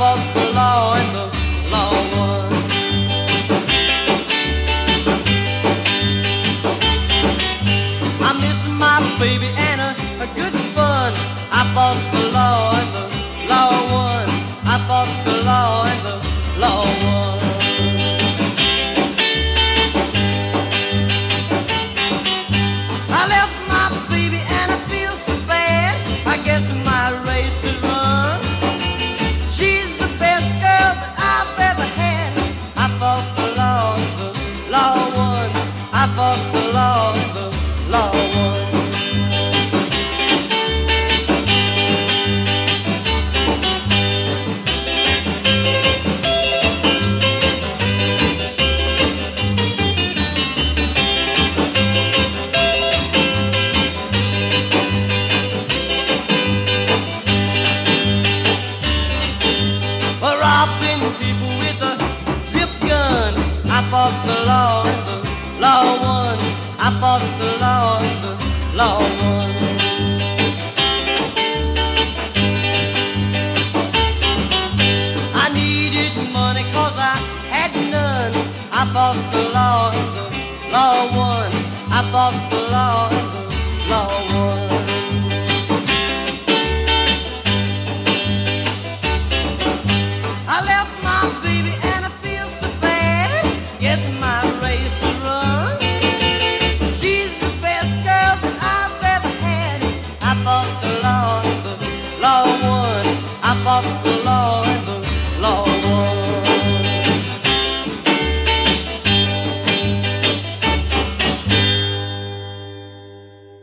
fought the law and the law won. I miss my baby and a, a good fun. I fought the law and the law won. I fought the law and the law won. I left my baby and I feel so bad. I guess fought the law the law won. I fought the law the law won. I needed money cause I had none. I fought the law the law won. I fought the law the law won.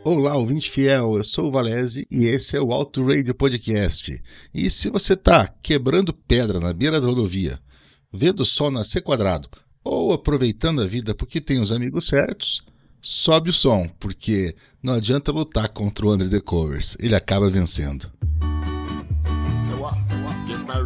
Olá, ouvinte fiel, eu sou o Valese e esse é o Auto Radio Podcast. E se você está quebrando pedra na beira da rodovia, vendo o sol nascer quadrado ou aproveitando a vida porque tem os amigos certos, sobe o som, porque não adianta lutar contra o Under the Covers, ele acaba vencendo. So what? Yes, my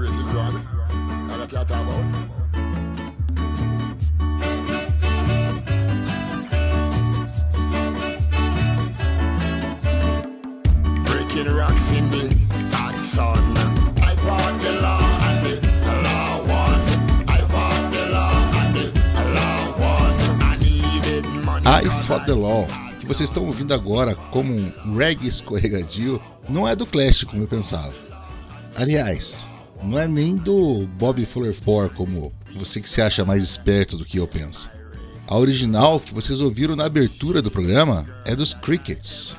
Fought the Law, que vocês estão ouvindo agora como um reggae escorregadio, não é do Clash como eu pensava. Aliás, não é nem do Bob Fuller 4 como você que se acha mais esperto do que eu penso. A original que vocês ouviram na abertura do programa é dos Crickets.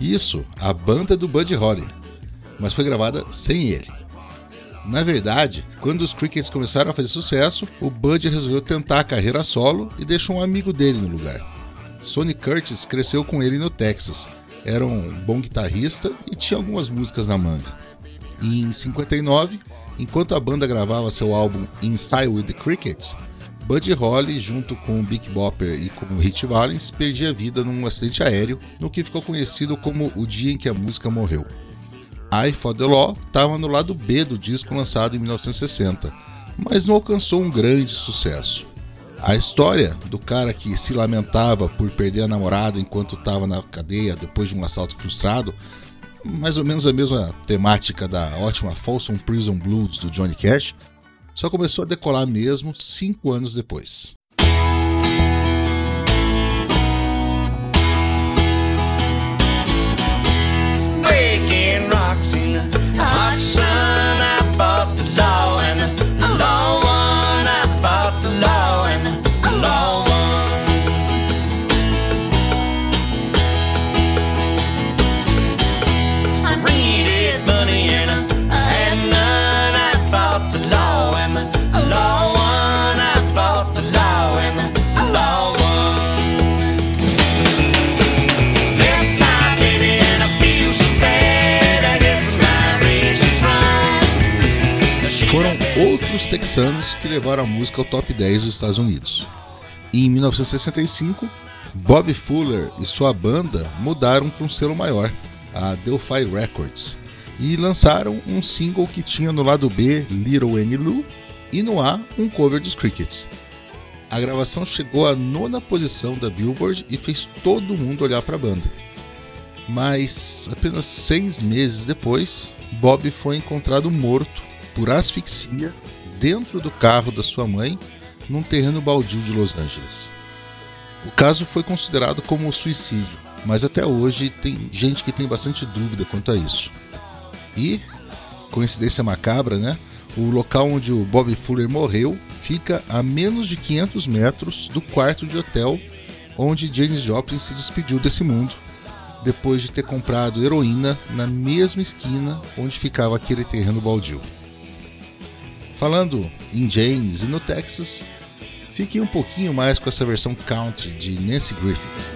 Isso, a banda do Buddy Holly, mas foi gravada sem ele. Na verdade, quando os Crickets começaram a fazer sucesso, o Buddy resolveu tentar a carreira solo e deixou um amigo dele no lugar. Sonny Curtis cresceu com ele no Texas, era um bom guitarrista e tinha algumas músicas na manga. Em 59, enquanto a banda gravava seu álbum Inside with the Crickets, Buddy Holly, junto com Big Bopper e com Rich Valens, perdia a vida num acidente aéreo, no que ficou conhecido como o dia em que a música morreu. I For The Law estava no lado B do disco lançado em 1960, mas não alcançou um grande sucesso. A história do cara que se lamentava por perder a namorada enquanto estava na cadeia depois de um assalto frustrado, mais ou menos a mesma temática da ótima Folsom Prison Blues do Johnny Cash, só começou a decolar mesmo cinco anos depois. breaking rocks in texanos que levaram a música ao top 10 dos Estados Unidos. E em 1965, Bob Fuller e sua banda mudaram para um selo maior, a Delphi Records, e lançaram um single que tinha no lado B Little Annie Lou e no A um cover dos Crickets. A gravação chegou à nona posição da Billboard e fez todo mundo olhar para a banda. Mas apenas seis meses depois, Bob foi encontrado morto por asfixia dentro do carro da sua mãe num terreno baldio de Los Angeles. O caso foi considerado como suicídio, mas até hoje tem gente que tem bastante dúvida quanto a isso. E, coincidência macabra, né? O local onde o Bob Fuller morreu fica a menos de 500 metros do quarto de hotel onde Janis Joplin se despediu desse mundo, depois de ter comprado heroína na mesma esquina onde ficava aquele terreno baldio. Falando em Janis e no Texas, fiquem um pouquinho mais com essa versão country de Nancy Griffith.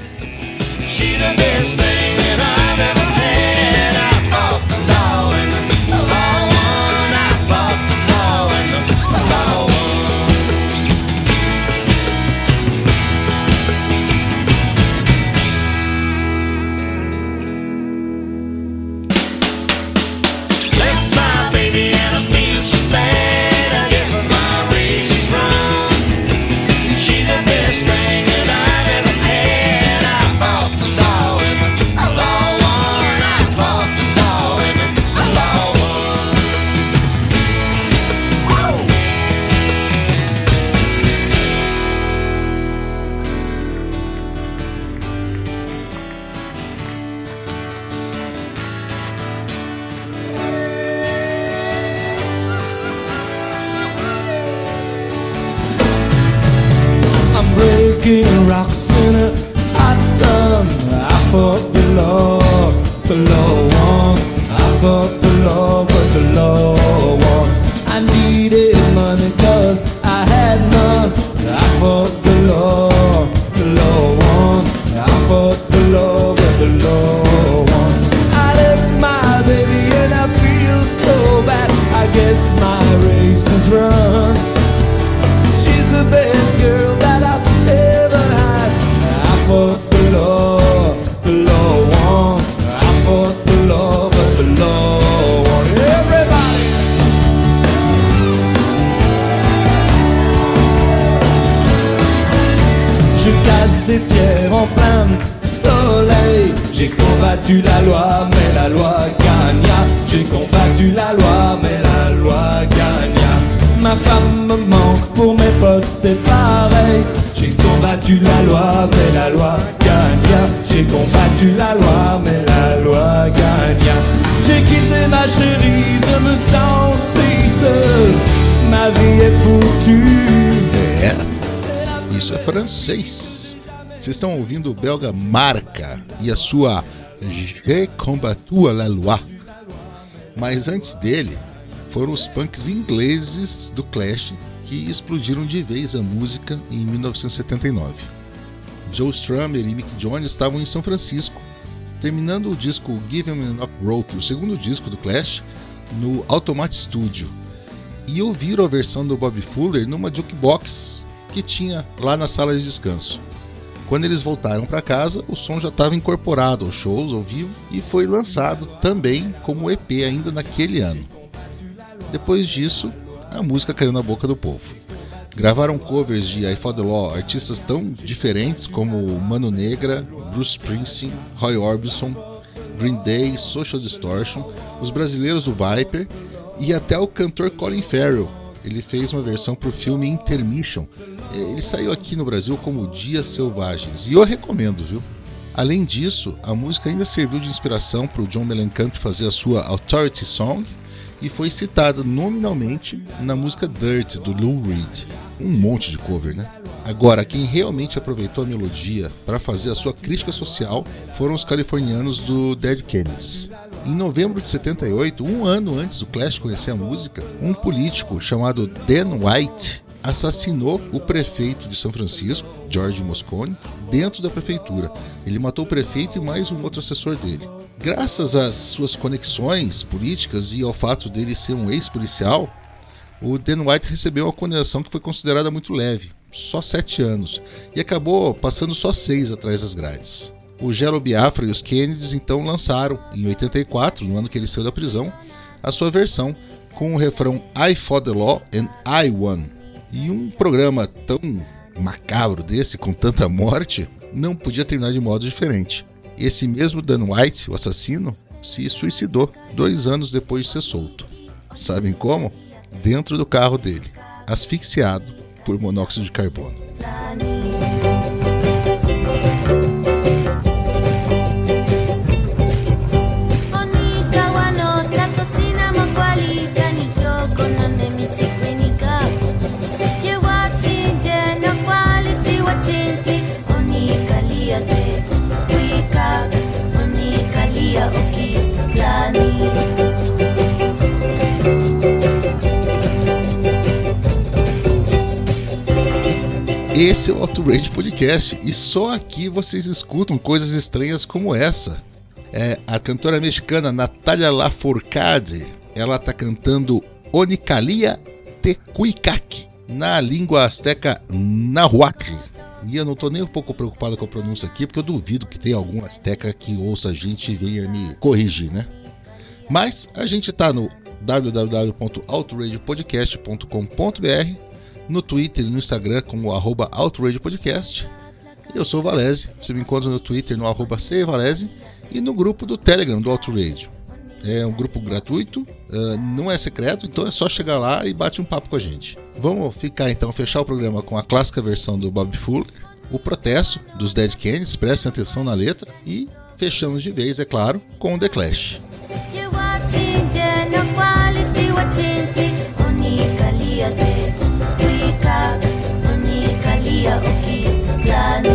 Me. Ma vie est foutue. É, isso é francês. Vocês estão ouvindo o belga Marca e a sua Je combattu la loi. Mas antes dele, foram os punks ingleses do Clash que explodiram de vez a música em 1979. Joe Strummer e Mick Jones estavam em São Francisco, terminando o disco Give 'Em Enough Rope, o segundo disco do Clash, no Automat Studio, e ouviram a versão do Bob Fuller numa jukebox que tinha lá na sala de descanso. Quando eles voltaram para casa, o som já estava incorporado aos shows ao vivo e foi lançado também como EP ainda naquele ano. Depois disso, a música caiu na boca do povo. Gravaram covers de I Fought the Law, artistas tão diferentes como Mano Negra, Bruce Springsteen, Roy Orbison, Green Day, Social Distortion, os brasileiros do Viper e até o cantor Colin Farrell. Ele fez uma versão para o filme Intermission. Ele saiu aqui no Brasil como Dias Selvagens e eu recomendo, viu? Além disso, a música ainda serviu de inspiração para o John Mellencamp fazer a sua Authority Song e foi citada nominalmente na música Dirt do Lou Reed. Um monte de cover, né? Agora, quem realmente aproveitou a melodia para fazer a sua crítica social foram os californianos do Dead Kennedys. Em novembro de 78, um ano antes do Clash conhecer a música, um político chamado Dan White assassinou o prefeito de São Francisco, George Moscone, dentro da prefeitura. Ele matou o prefeito e mais um outro assessor dele. Graças às suas conexões políticas e ao fato dele ser um ex-policial, o Dan White recebeu uma condenação que foi considerada muito leve, só sete anos, e acabou passando só seis atrás das grades. O Gelo Biafra e os Kennedys então lançaram, em 84, no ano que ele saiu da prisão, a sua versão com o refrão I fought the law and I won. E um programa tão macabro desse, com tanta morte, não podia terminar de modo diferente. Esse mesmo Dan White, o assassino, se suicidou dois anos depois de ser solto. Sabem como? dentro do carro dele, asfixiado por monóxido de carbono. O Outrage Podcast e só aqui vocês escutam coisas estranhas como essa. É, a cantora mexicana Natália Lafourcade, ela tá cantando Onicalia Tecuicac na língua azteca Nahuatl. E eu não tô nem um pouco preocupado com a pronúncia aqui, porque eu duvido que tenha algum azteca que ouça a gente e venha me corrigir, né? Mas a gente tá no www.outragepodcast.com.br, no Twitter e no Instagram como arroba outragepodcast. Eu sou o Valese, você me encontra no Twitter no arroba Valese e no grupo do Telegram do Outrage. É um grupo gratuito, uh, não é secreto, então é só chegar lá e bate um papo com a gente. Vamos ficar então, fechar o programa com a clássica versão do Bob Fuller, o protesto dos Dead Kennedys, prestem atenção na letra, e fechamos de vez, é claro, com o The Clash. ukiya uki gani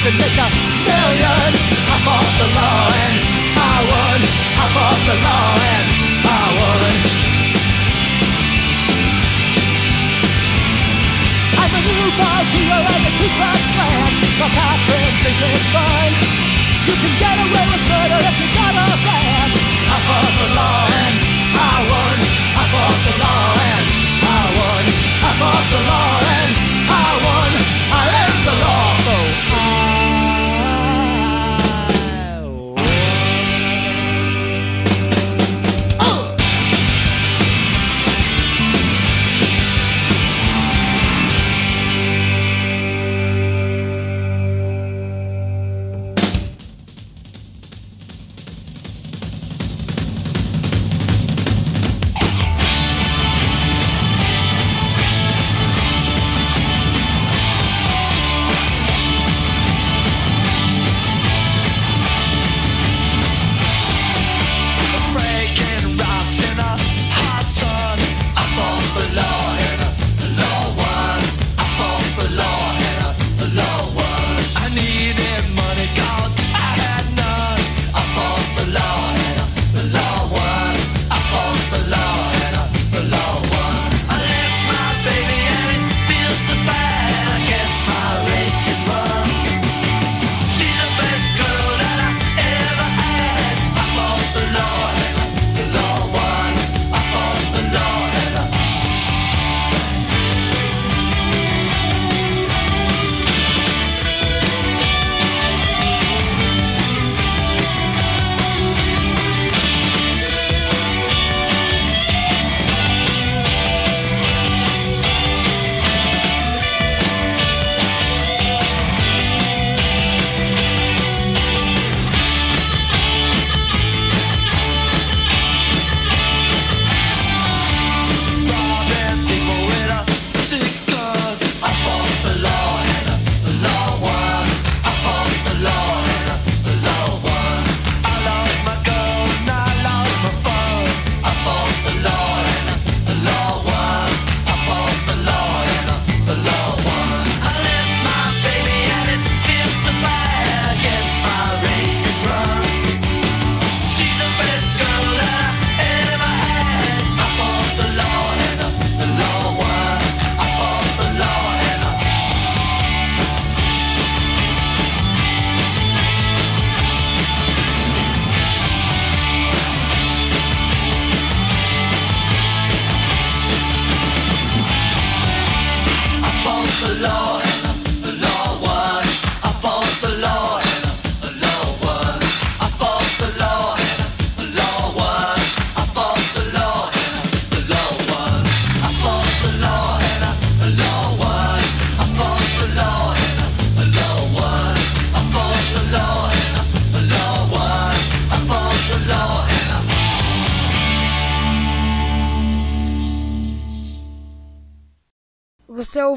To make a million. I fought the law and I won. I fought the law and I won. I'm a new ball hero and a Ku Klux Klan. My conference is fun. You can get away with murder if you got a plan. I fought the law and I won. I fought the law and I won. I fought the law and the law.